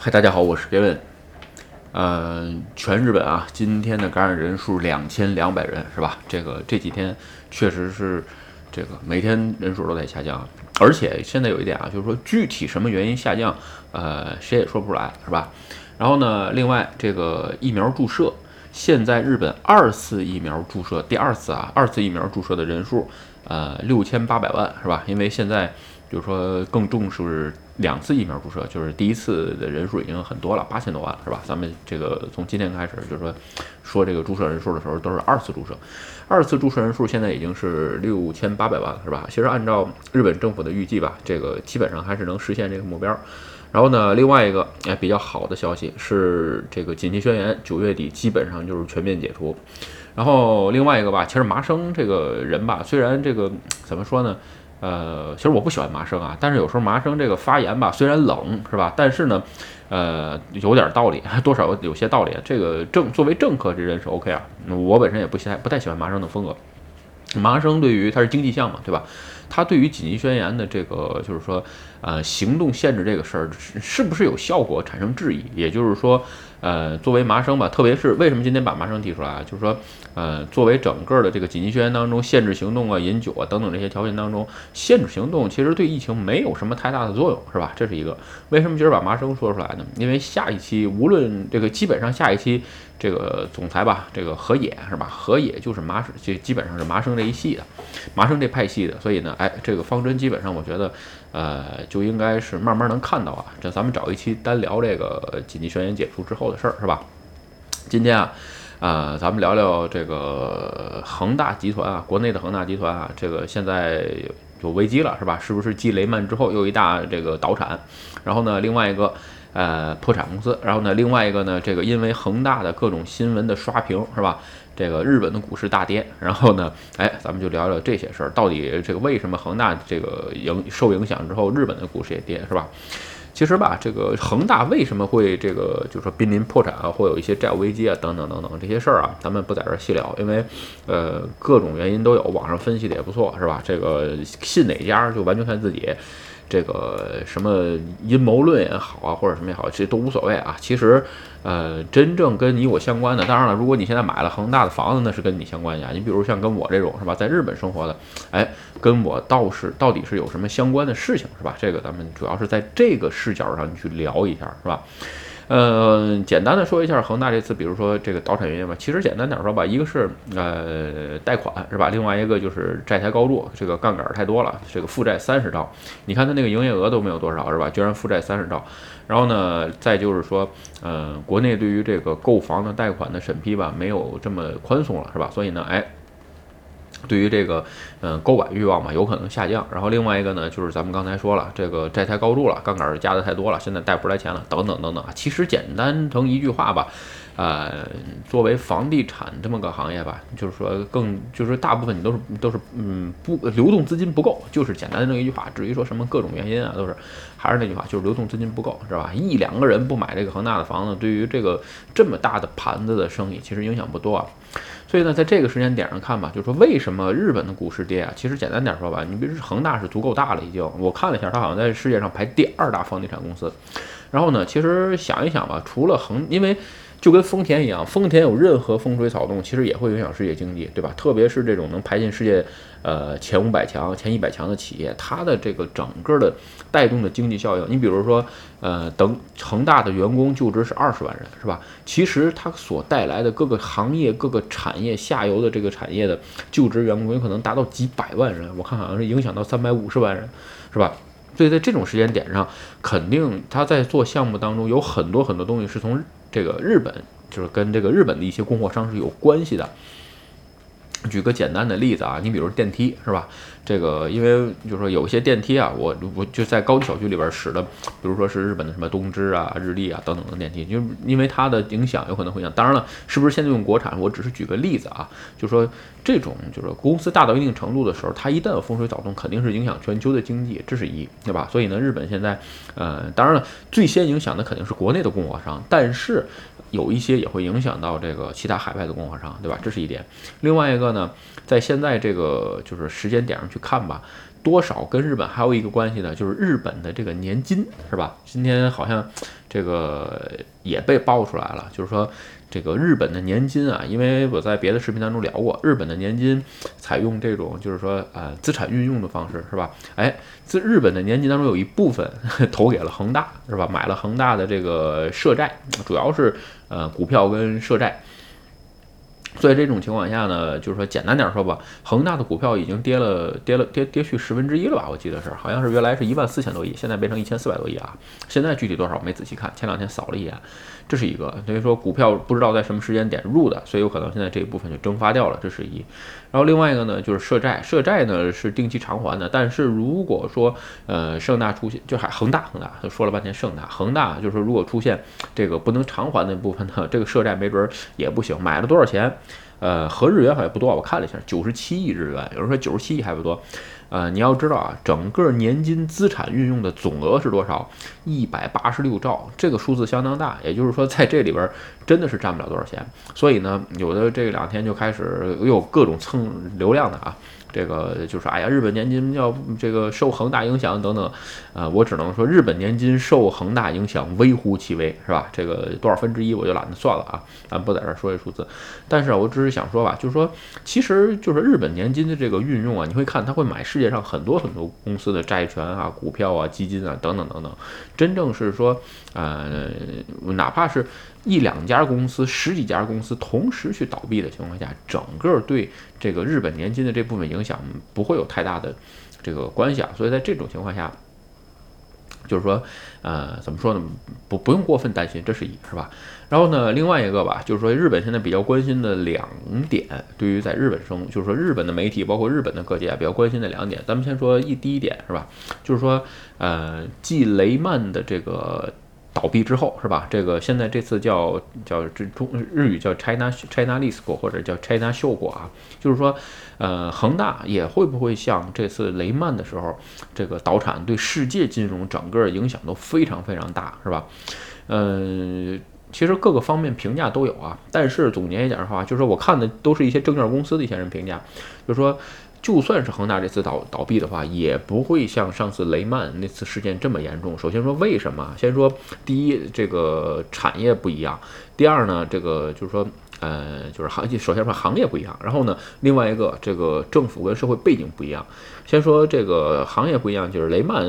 嗨，大家好，我是 Gavin。呃，全日本啊，今天的感染人数两千两百人，是吧？这个这几天确实是这个每天人数都在下降，而且现在有一点啊，就是说具体什么原因下降，呃，谁也说不出来，是吧？然后呢，另外这个疫苗注射，现在日本二次疫苗注射第二次啊，二次疫苗注射的人数，呃，六千八百万，是吧？因为现在就是说更重视。两次疫苗注射，就是第一次的人数已经很多了，八千多万了，是吧？咱们这个从今天开始，就是说说这个注射人数的时候，都是二次注射，二次注射人数现在已经是六千八百万了，是吧？其实按照日本政府的预计吧，这个基本上还是能实现这个目标。然后呢，另外一个哎比较好的消息是，这个紧急宣言九月底基本上就是全面解除。然后另外一个吧，其实麻生这个人吧，虽然这个怎么说呢？呃，其实我不喜欢麻生啊，但是有时候麻生这个发言吧，虽然冷是吧，但是呢，呃，有点道理，多少有些道理。这个政作为政客这人是 OK 啊，我本身也不太不太喜欢麻生的风格。麻生对于他是经济项嘛，对吧？他对于紧急宣言的这个就是说，呃，行动限制这个事儿是不是有效果产生质疑？也就是说。呃，作为麻生吧，特别是为什么今天把麻生提出来啊？就是说，呃，作为整个的这个紧急宣言当中限制行动啊、饮酒啊等等这些条件当中，限制行动其实对疫情没有什么太大的作用，是吧？这是一个。为什么今儿把麻生说出来呢？因为下一期无论这个基本上下一期这个总裁吧，这个河野是吧？河野就是麻生，就基本上是麻生这一系的，麻生这派系的，所以呢，哎，这个方针基本上我觉得。呃，就应该是慢慢能看到啊。这咱们找一期单聊这个紧急宣言解除之后的事儿，是吧？今天啊，呃，咱们聊聊这个恒大集团啊，国内的恒大集团啊，这个现在有危机了，是吧？是不是继雷曼之后又一大这个倒产？然后呢，另外一个呃破产公司，然后呢，另外一个呢，这个因为恒大的各种新闻的刷屏，是吧？这个日本的股市大跌，然后呢，哎，咱们就聊聊这些事儿，到底这个为什么恒大这个影受影响之后，日本的股市也跌，是吧？其实吧，这个恒大为什么会这个，就是说濒临破产啊，或有一些债务危机啊，等等等等这些事儿啊，咱们不在这儿细聊，因为呃各种原因都有，网上分析的也不错，是吧？这个信哪家就完全看自己。这个什么阴谋论也好啊，或者什么也好，其实都无所谓啊。其实，呃，真正跟你我相关的，当然了，如果你现在买了恒大的房子，那是跟你相关呀。你比如像跟我这种是吧，在日本生活的，哎，跟我倒是到底是有什么相关的事情是吧？这个咱们主要是在这个视角上去聊一下是吧？呃，简单的说一下恒大这次，比如说这个倒产原因吧。其实简单点说吧，一个是呃贷款是吧？另外一个就是债台高筑，这个杠杆太多了，这个负债三十兆。你看它那个营业额都没有多少是吧？居然负债三十兆。然后呢，再就是说，呃，国内对于这个购房的贷款的审批吧，没有这么宽松了是吧？所以呢，哎。对于这个，嗯，购买欲望嘛，有可能下降。然后另外一个呢，就是咱们刚才说了，这个债台高筑了，杠杆加的太多了，现在贷不出来钱了，等等等等啊。其实简单成一句话吧，呃，作为房地产这么个行业吧，就是说更就是大部分你都是都是嗯不流动资金不够，就是简单的这么一句话。至于说什么各种原因啊，都是还是那句话，就是流动资金不够，是吧？一两个人不买这个恒大的房子，对于这个这么大的盘子的生意，其实影响不多啊。所以呢，在这个时间点上看吧，就说为什么日本的股市跌啊？其实简单点说吧，你比如说恒大是足够大了，已经我看了一下，它好像在世界上排第二大房地产公司。然后呢，其实想一想吧，除了恒，因为。就跟丰田一样，丰田有任何风吹草动，其实也会影响世界经济，对吧？特别是这种能排进世界，呃前五百强、前一百强的企业，它的这个整个的带动的经济效应，你比如说，呃，等恒大的员工就职是二十万人，是吧？其实它所带来的各个行业、各个产业下游的这个产业的就职员工，有可能达到几百万人，我看好像是影响到三百五十万人，是吧？所以在这种时间点上，肯定他在做项目当中有很多很多东西是从。这个日本就是跟这个日本的一些供货商是有关系的。举个简单的例子啊，你比如电梯是吧？这个因为就是说有些电梯啊，我我就在高级小区里边使的，比如说是日本的什么东芝啊、日立啊等等的电梯，就因为它的影响有可能会影响。当然了，是不是现在用国产？我只是举个例子啊，就说这种就是公司大到一定程度的时候，它一旦有风吹草动，肯定是影响全球的经济，这是一，对吧？所以呢，日本现在呃，当然了，最先影响的肯定是国内的供货商，但是有一些也会影响到这个其他海外的供货商，对吧？这是一点。另外一个呢，在现在这个就是时间点上去。看吧，多少跟日本还有一个关系呢，就是日本的这个年金是吧？今天好像这个也被爆出来了，就是说。这个日本的年金啊，因为我在别的视频当中聊过，日本的年金采用这种就是说呃资产运用的方式，是吧？哎，自日本的年金当中有一部分投给了恒大，是吧？买了恒大的这个社债，主要是呃股票跟社债。所以这种情况下呢，就是说简单点说吧，恒大的股票已经跌了，跌了，跌跌去十分之一了吧？我记得是，好像是原来是一万四千多亿，现在变成一千四百多亿啊。现在具体多少没仔细看，前两天扫了一眼，这是一个，等于说股票不知道在什么时间点入的，所以有可能现在这一部分就蒸发掉了，这是一。然后另外一个呢，就是涉债，涉债呢是定期偿还的，但是如果说呃盛大出现，就还恒大，恒大说了半天盛大，恒大就是说如果出现这个不能偿还的部分呢，这个涉债没准也不行。买了多少钱？呃，和日元好像不多，我看了一下，九十七亿日元，有人说九十七亿还不多。呃，你要知道啊，整个年金资产运用的总额是多少？一百八十六兆，这个数字相当大。也就是说，在这里边真的是占不了多少钱。所以呢，有的这两天就开始有各种蹭流量的啊。这个就是，哎呀，日本年金要这个受恒大影响等等，呃，我只能说日本年金受恒大影响微乎其微，是吧？这个多少分之一我就懒得算了啊，咱不在这说这数字。但是我只是想说吧，就是说，其实就是日本年金的这个运用啊，你会看他会买世界上很多很多公司的债权啊、股票啊、基金啊等等等等，真正是说，呃，哪怕是。一两家公司、十几家公司同时去倒闭的情况下，整个对这个日本年金的这部分影响不会有太大的这个关系啊。所以在这种情况下，就是说，呃，怎么说呢？不，不用过分担心，这是一是吧？然后呢，另外一个吧，就是说日本现在比较关心的两点，对于在日本生，就是说日本的媒体，包括日本的各界啊比较关心的两点，咱们先说一第一点是吧？就是说，呃，继雷曼的这个。倒闭之后是吧？这个现在这次叫叫这中日语叫 China China Lisco 或者叫 China 秀果啊，就是说，呃，恒大也会不会像这次雷曼的时候这个倒产，对世界金融整个影响都非常非常大，是吧？嗯，其实各个方面评价都有啊，但是总结一点的话，就是说我看的都是一些证券公司的一些人评价，就是说。就算是恒大这次倒倒闭的话，也不会像上次雷曼那次事件这么严重。首先说为什么？先说第一，这个产业不一样；第二呢，这个就是说。呃，就是行业，首先说行业不一样，然后呢，另外一个这个政府跟社会背景不一样。先说这个行业不一样，就是雷曼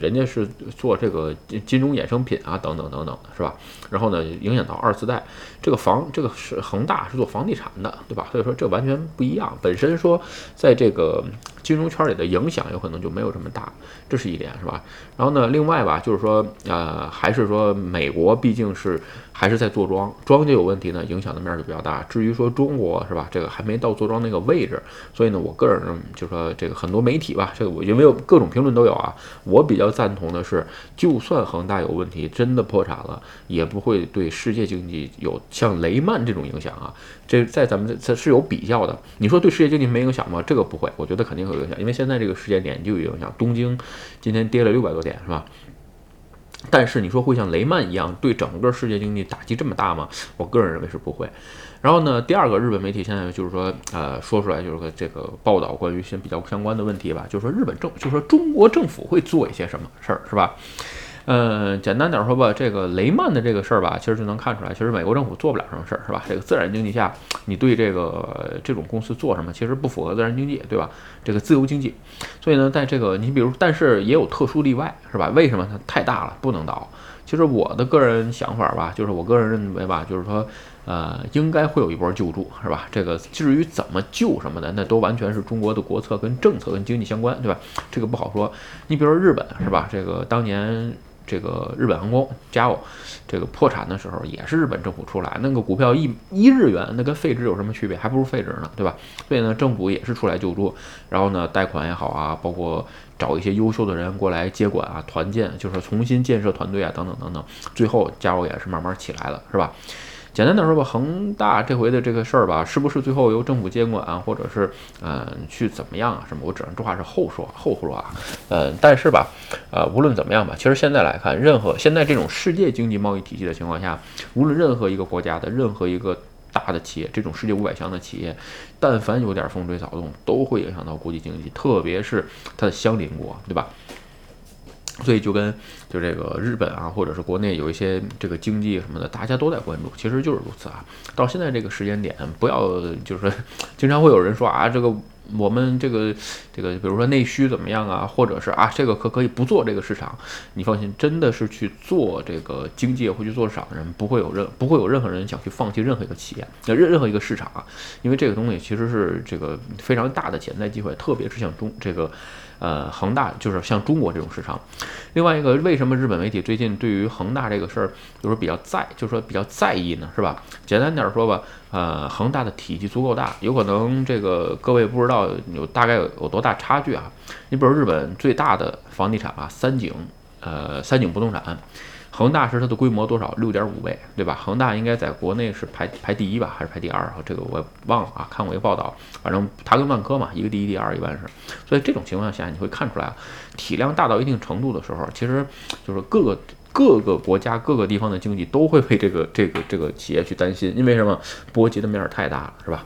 人家是做这个金金融衍生品啊，等等等等，是吧？然后呢，影响到二次贷，这个房这个是恒大是做房地产的，对吧？所以说这完全不一样。本身说在这个金融圈里的影响有可能就没有这么大，这是一点，是吧？然后呢，另外吧，就是说呃，还是说美国毕竟是。还是在做庄，庄就有问题呢，影响的面就比较大。至于说中国是吧，这个还没到做庄那个位置，所以呢，我个人就说这个很多媒体吧，这个我因为有各种评论都有啊，我比较赞同的是，就算恒大有问题，真的破产了，也不会对世界经济有像雷曼这种影响啊。这在咱们这是有比较的。你说对世界经济没影响吗？这个不会，我觉得肯定有影响，因为现在这个时间点就有影响。东京今天跌了六百多点，是吧？但是你说会像雷曼一样对整个世界经济打击这么大吗？我个人认为是不会。然后呢，第二个日本媒体现在就是说，呃，说出来就是个这个报道关于一些比较相关的问题吧，就是说日本政，就是说中国政府会做一些什么事儿，是吧？嗯，简单点说吧，这个雷曼的这个事儿吧，其实就能看出来，其实美国政府做不了什么事儿，是吧？这个自然经济下，你对这个这种公司做什么，其实不符合自然经济，对吧？这个自由经济，所以呢，在这个你比如，但是也有特殊例外，是吧？为什么它太大了不能倒？其实我的个人想法吧，就是我个人认为吧，就是说，呃，应该会有一波救助，是吧？这个至于怎么救什么的，那都完全是中国的国策跟政策跟经济相关，对吧？这个不好说。你比如说日本，是吧？这个当年。这个日本航空，JAL，，这个破产的时候也是日本政府出来，那个股票一一日元，那跟废纸有什么区别？还不如废纸呢，对吧？所以呢，政府也是出来救助，然后呢，贷款也好啊，包括找一些优秀的人过来接管啊，团建，就是重新建设团队啊，等等等等，最后 JAL 也是慢慢起来了，是吧？简单的说吧，恒大这回的这个事儿吧，是不是最后由政府监管，或者是嗯去怎么样啊？什么？我只能这话是后说，后说啊。嗯，但是吧，呃，无论怎么样吧，其实现在来看，任何现在这种世界经济贸易体系的情况下，无论任何一个国家的任何一个大的企业，这种世界五百强的企业，但凡有点风吹草动，都会影响到国际经济，特别是它的相邻国，对吧？所以就跟就这个日本啊，或者是国内有一些这个经济什么的，大家都在关注，其实就是如此啊。到现在这个时间点，不要就是说，经常会有人说啊，这个我们这个这个，比如说内需怎么样啊，或者是啊，这个可可以不做这个市场。你放心，真的是去做这个经济或去做市场的人，不会有任不会有任何人想去放弃任何一个企业，那任任何一个市场啊，因为这个东西其实是这个非常大的潜在机会，特别是像中这个。呃，恒大就是像中国这种市场。另外一个，为什么日本媒体最近对于恒大这个事儿就是比较在，就是说比较在意呢？是吧？简单点说吧，呃，恒大的体积足够大，有可能这个各位不知道有大概有多大差距啊？你比如日本最大的房地产啊，三井，呃，三井不动产。恒大是它的规模多少？六点五倍，对吧？恒大应该在国内是排排第一吧，还是排第二？这个我忘了啊，看过一个报道，反正它跟万科嘛，一个第一，第二一般是。所以这种情况下，你会看出来啊，体量大到一定程度的时候，其实就是各个各个国家各个地方的经济都会为这个这个这个企业去担心，因为什么？波及的面太大了，是吧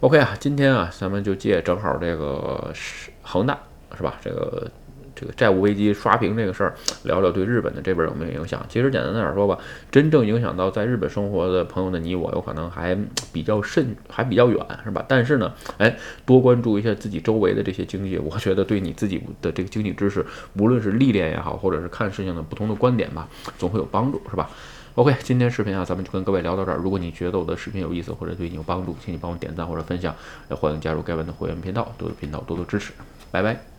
？OK 啊，今天啊，咱们就借正好这个是恒大，是吧？这个。这个债务危机刷屏这个事儿，聊聊对日本的这边有没有影响？其实简单点说吧，真正影响到在日本生活的朋友的你我，有可能还比较甚，还比较远，是吧？但是呢，哎，多关注一下自己周围的这些经济，我觉得对你自己的这个经济知识，无论是历练也好，或者是看事情的不同的观点吧，总会有帮助，是吧？OK，今天视频啊，咱们就跟各位聊到这儿。如果你觉得我的视频有意思或者对你有帮助，请你帮我点赞或者分享，也欢迎加入盖文的会员频道，多多频道多多支持，拜拜。